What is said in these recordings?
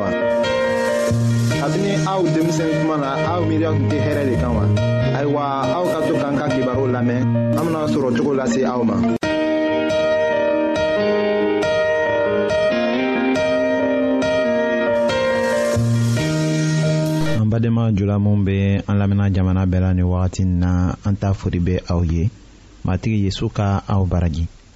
wa. kabini aw denmisɛn kuma na aw miiriya tun tɛ hɛrɛ de kan wa. ayiwa aw ka to k'an ka kibaru lamɛn an bena sɔrɔ cogo lase aw ma. badenma jula minw be an lamɛnna jamana bɛɛ la ni wagati na an ta fori be aw ye matigi yezu ka aw baraji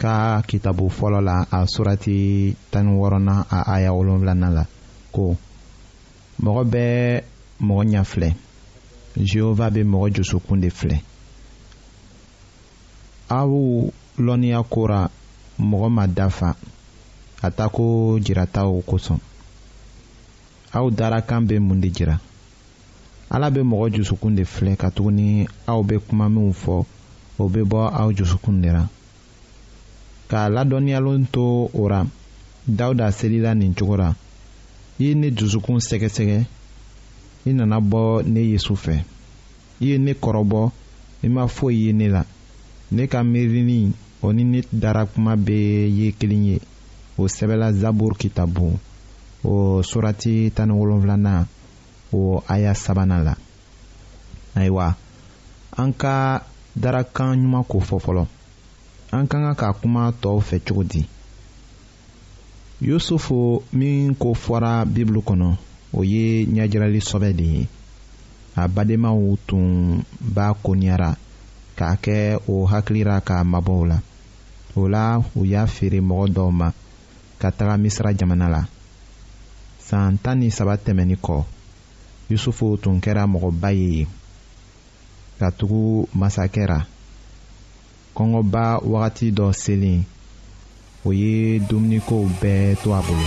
ka kitabu fɔlɔ la a surati tan wɔɔrɔnan a aya wolonwulanan la ko mɔgɔ bɛ mɔgɔ ɲɛ filɛ jehova bɛ mɔgɔ dusukun de filɛ aw lɔnniya kora mɔgɔ ma dafa a ta ko jirataw kosɔn aw darakan bɛ mun de jira ala bɛ mɔgɔ jusukun de filɛ katuguni aw bɛ kuma minw fɔ o bɛ bɔ aw jusukun de la k'a ladɔnniyalen to o ra dawuda selila nin cogo ra i ye ne dusukun sɛgɛsɛgɛ i nana bɔ ne yesu fɛ i ye ne kɔrɔbɔ i ma foyi ye ne la ne ka miirini o ni ne dara kuma bɛɛ ye kelen ye o sɛbɛla zaburu kitabu o surati tan ni wolonwulanan o aya sabanan la ayiwa an ka darakan ɲuman ko fɔ fɔlɔ an ka kan ka kuma tɔw fɛ cogo di yusufu min ko fɔra bibulu kɔnɔ o ye ɲɛjirali sɔbɛ de ye a badenmaw tun b'a koniyara k'a kɛ o hakilira k'a mabɔw la o la u y'a feere mɔgɔ dɔw ma ka taga misira jamana la san tan ni saba tɛmɛni kɔ yusufu tun kɛra mɔgɔba ye yen ka tugu masakɛ ra kɔngɔba wagati dɔ selen o ye dumunikow bɛɛ to a bolo.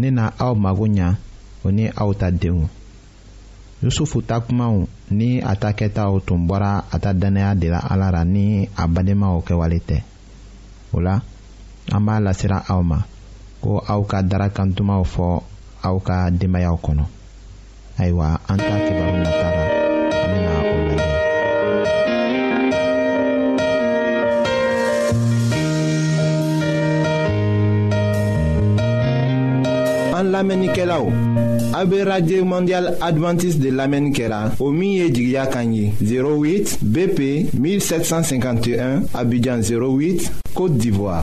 ne na aw mago ɲa o ni aw ta denw yusufu ta kumaw ni a ta kɛtaw tun bɔra a ta dannaya de la ala ra ni a badenmaw kɛwale tɛ o la an b'a lasiran aw ma ko aw ka darakantumaw fɔ aw ka denbayaw kɔnɔ ayiwa an ta kibaru na taara an bɛna o lajɛ. an lamɛnnikɛlaw a bɛ radio mondial adventiste de lamɛnni kɛra o min ye jigiya kan ye 08 bp 1751 abidjan 08 côte d'ivoire.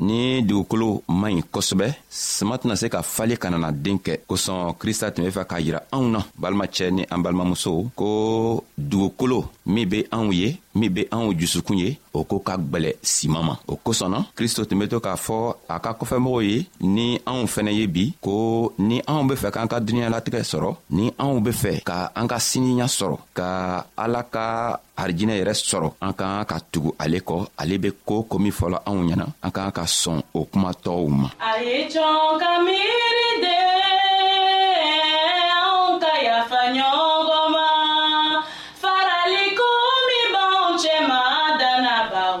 ni dugukolo man ɲi kosɛbɛ sama tɛna se ka fale ka nana den kɛ kosɔn krista tun be fɛ k'a yira anw na balimacɛ ni an balimamusow ko dugukolo min be anw ye min be anw jusukun ye o ko ka gwɛlɛ siman ma o kosɔnna kristo tun be to k'a fɔ a ka kɔfɛmɔgɔw ye ni anw fɛnɛ ye bi ko ni anw be fɛ k'an ka duniɲalatigɛ sɔrɔ ni anw be fɛ ka an ka siniya sɔrɔ ka ala ka harijinɛ yɛrɛ sɔrɔ an ka kan ka tugu ale kɔ ale be koo ko min fɔla anw ɲɛna an ka kan ka sɔn o kuma tɔɔw ma a ye cɔn ka miiri de anw ka yafa ɲɔgɔn ma farali ko min b'anw cɛma dannabaw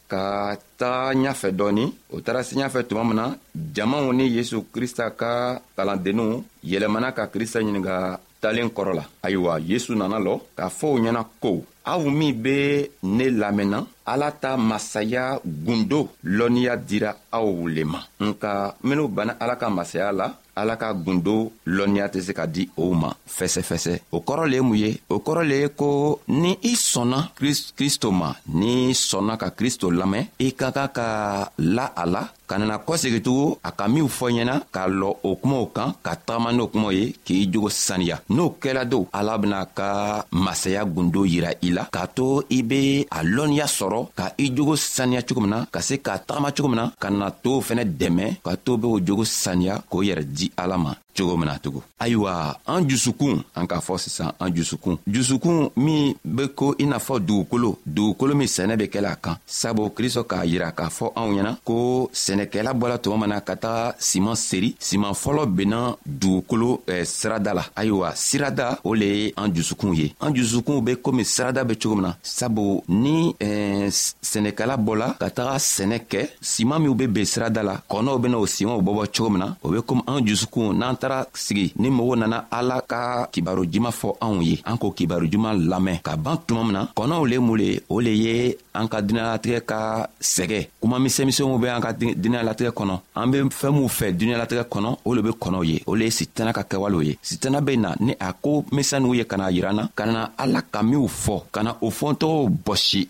ka taa ɲafɛ dɔɔni o taara se ɲafɛ tuma min na jamaw ni yesu krista ka kalandenninw yɛlɛmana ka krista ɲininka talen kɔrɔ la ayiwa yesu nana lɔ k'a fɔ u ɲɛna ko aw min be ne lamɛnna ala ta masaya gundo lɔnniya dira aw le ma nka minw banna ala ka masaya la ala ka gundo lɔnniya tɛ se ka di o ma fɛsɛfɛsɛ o kɔrɔ le ye mun ye o kɔrɔ le ye ko ni i sɔnna kristo ma ni sɔnna ka kristo lamɛn i ka kan ka la a la ka nana kɔsegitugu a ka minw fɔ ɲɛna k'a lɔ o kumaw kan ka tagama n'o kumaw ye k'i jogo saniya n'o kɛla don ala bena ka masaya gundo yira i la k'a to i be a lɔnniya sɔrɔ ka i jogo saniya cogo min na ka se k'a tagama cogo min na ka na tow fɛnɛ dɛmɛ ka to be o jogo saniya k'o yɛrɛ di ala ma cogo min na tugun ayiwa an jusukun an k'a fɔ sisan an jusukun jusukun min be ko i n'a fɔ dugukolo dugukolo min sɛnɛ be kɛla a kan sabu kristɔ k'a yira k'a fɔ anw ɲɛna ko sɛnɛkɛla bɔla tuma min na ka taga siman seri siman fɔlɔ benna dugukolo eh, sirada la ayiwa sirada o le ye an jusukun ye an jusukun be komi sirada be cogo min na sabu ni eh, sɛnɛkɛla bɔla ka taga sɛnɛ kɛ siman minw be ben sirada la kɔnɔw bena o simanw bɔbɔ cogo min na o be komi an jusukunw n'an taara sigi ni mogo nana ala ka kibaro juman fɔ anw ye an k'o kibaro juman lamɛn ka ban tuma min na kɔnɔw le mun le o le ye an ka duniɲalatigɛ ka sɛgɛ kuma misɛnmisɛnw be an ka duniɲalatigɛ kɔnɔ an be fɛɛn minw fɛ duniɲalatigɛ kɔnɔ o le be kɔnɔw ye o le ye sitana ka kɛwalew ye sitana be na ni a ko misɛnninw ye ka n'a yiran na ka na ala ka minw fɔ ka na o fɔntɔgɔw bɔsi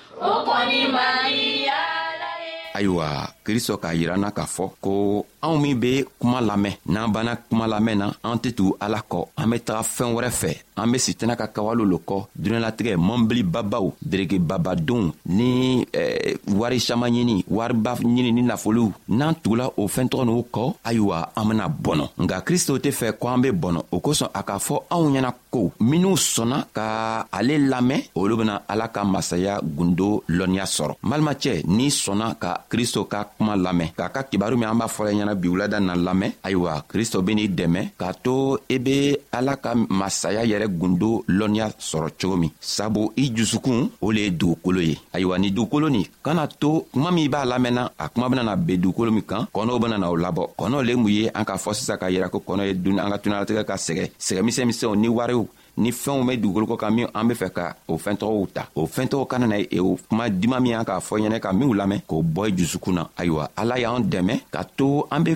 o kɔni mandi yala ye. ayiwa kristo k'a yira n na k'a fɔ ko anw min be kuma lamɛn n'an banna kuma lamɛn na an tɛ tugu ala kɔ an be taga fɛɛn wɛrɛ fɛ an be sitana ka kawalo lo kɔ duniɲalatigɛ mɔnbilibabaw deregebabadenw ni eh, wari saman ɲini wariba ɲini ni nafolow n'an tugula o fɛɛn tɔgɔ n'o kɔ ayiwa an bena bɔnɔ nka kristo tɛ fɛ ko an be bɔnɔ o kosɔn a k'a fɔ anw ɲɛna ko minw sɔnna ka ale lamɛn olu bena ala ka masaya gundo lɔnniya sɔrɔ malimacɛ n'i sɔnna ka kristo ka kuma lamɛn k'a ka kibaru min an b'a fɔla ɲɛna bi wulada na lamɛn ayiwa kristo ben'i dɛmɛ k'a to i e be ala ka masaya yɛrɛ gundo lɔnniya sɔrɔ cogo min sabu i jusukun o le ye dugukolo ye ayiwa ni dugukolo ni kana to kuma min b'a lamɛnna a kuma benana be dugukolo min kan kɔnɔw benana o labɔ kɔnɔ le mun ye an k'a fɔ sisan k'a yira ko kɔnɔ ye dun an ka tunalatigɛ ka sɛgɛ sɛgɛ misɛn misɛnw ni wariw ni fɛnw bɛ dugukolo kɔ kan min an be fɛ ka o fɛntɔgɔw ta o fɛntɔgɔ kana na e o kuma diman min y'an k'a fɔ ɲɛnɛ ka minw lamɛn k'o bɔ i jusukun na ayiwa ala y'an dɛmɛ ka to an be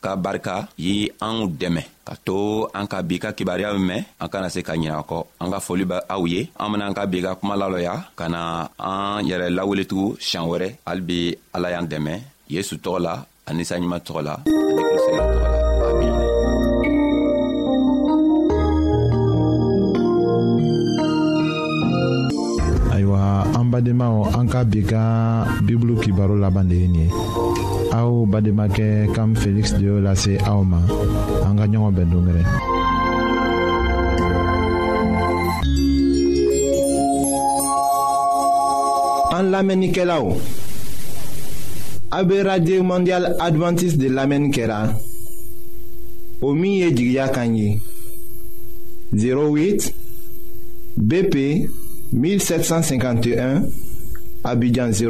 ka barika ye anw dɛmɛ ka to an ka bi ka kibaruya mɛn an kana se ka ɲinɛ kɔ an ka foli bɛ aw ye an bena an ka bi ka kuma lalɔya ka na an yɛrɛ laweletugu siɲan wɛrɛ hali be ala y'an dɛmɛ yesu tɔgɔ la ani saɲuman tɔgɔ la ani krisela tɔgɔ la ayiwa an badenmaw an ka bi ka bibulu kibaro laban de ye nin ye aw bademakɛ kam feliksi de y'o lase aw ma an ka ɲɔgɔn bɛn dongɛrɛ an lamɛnnikɛlaw a be radio mondial adventiste de lamɛnni kɛra o min ye jigiya kan ye 08 bp 1751 abidjan 0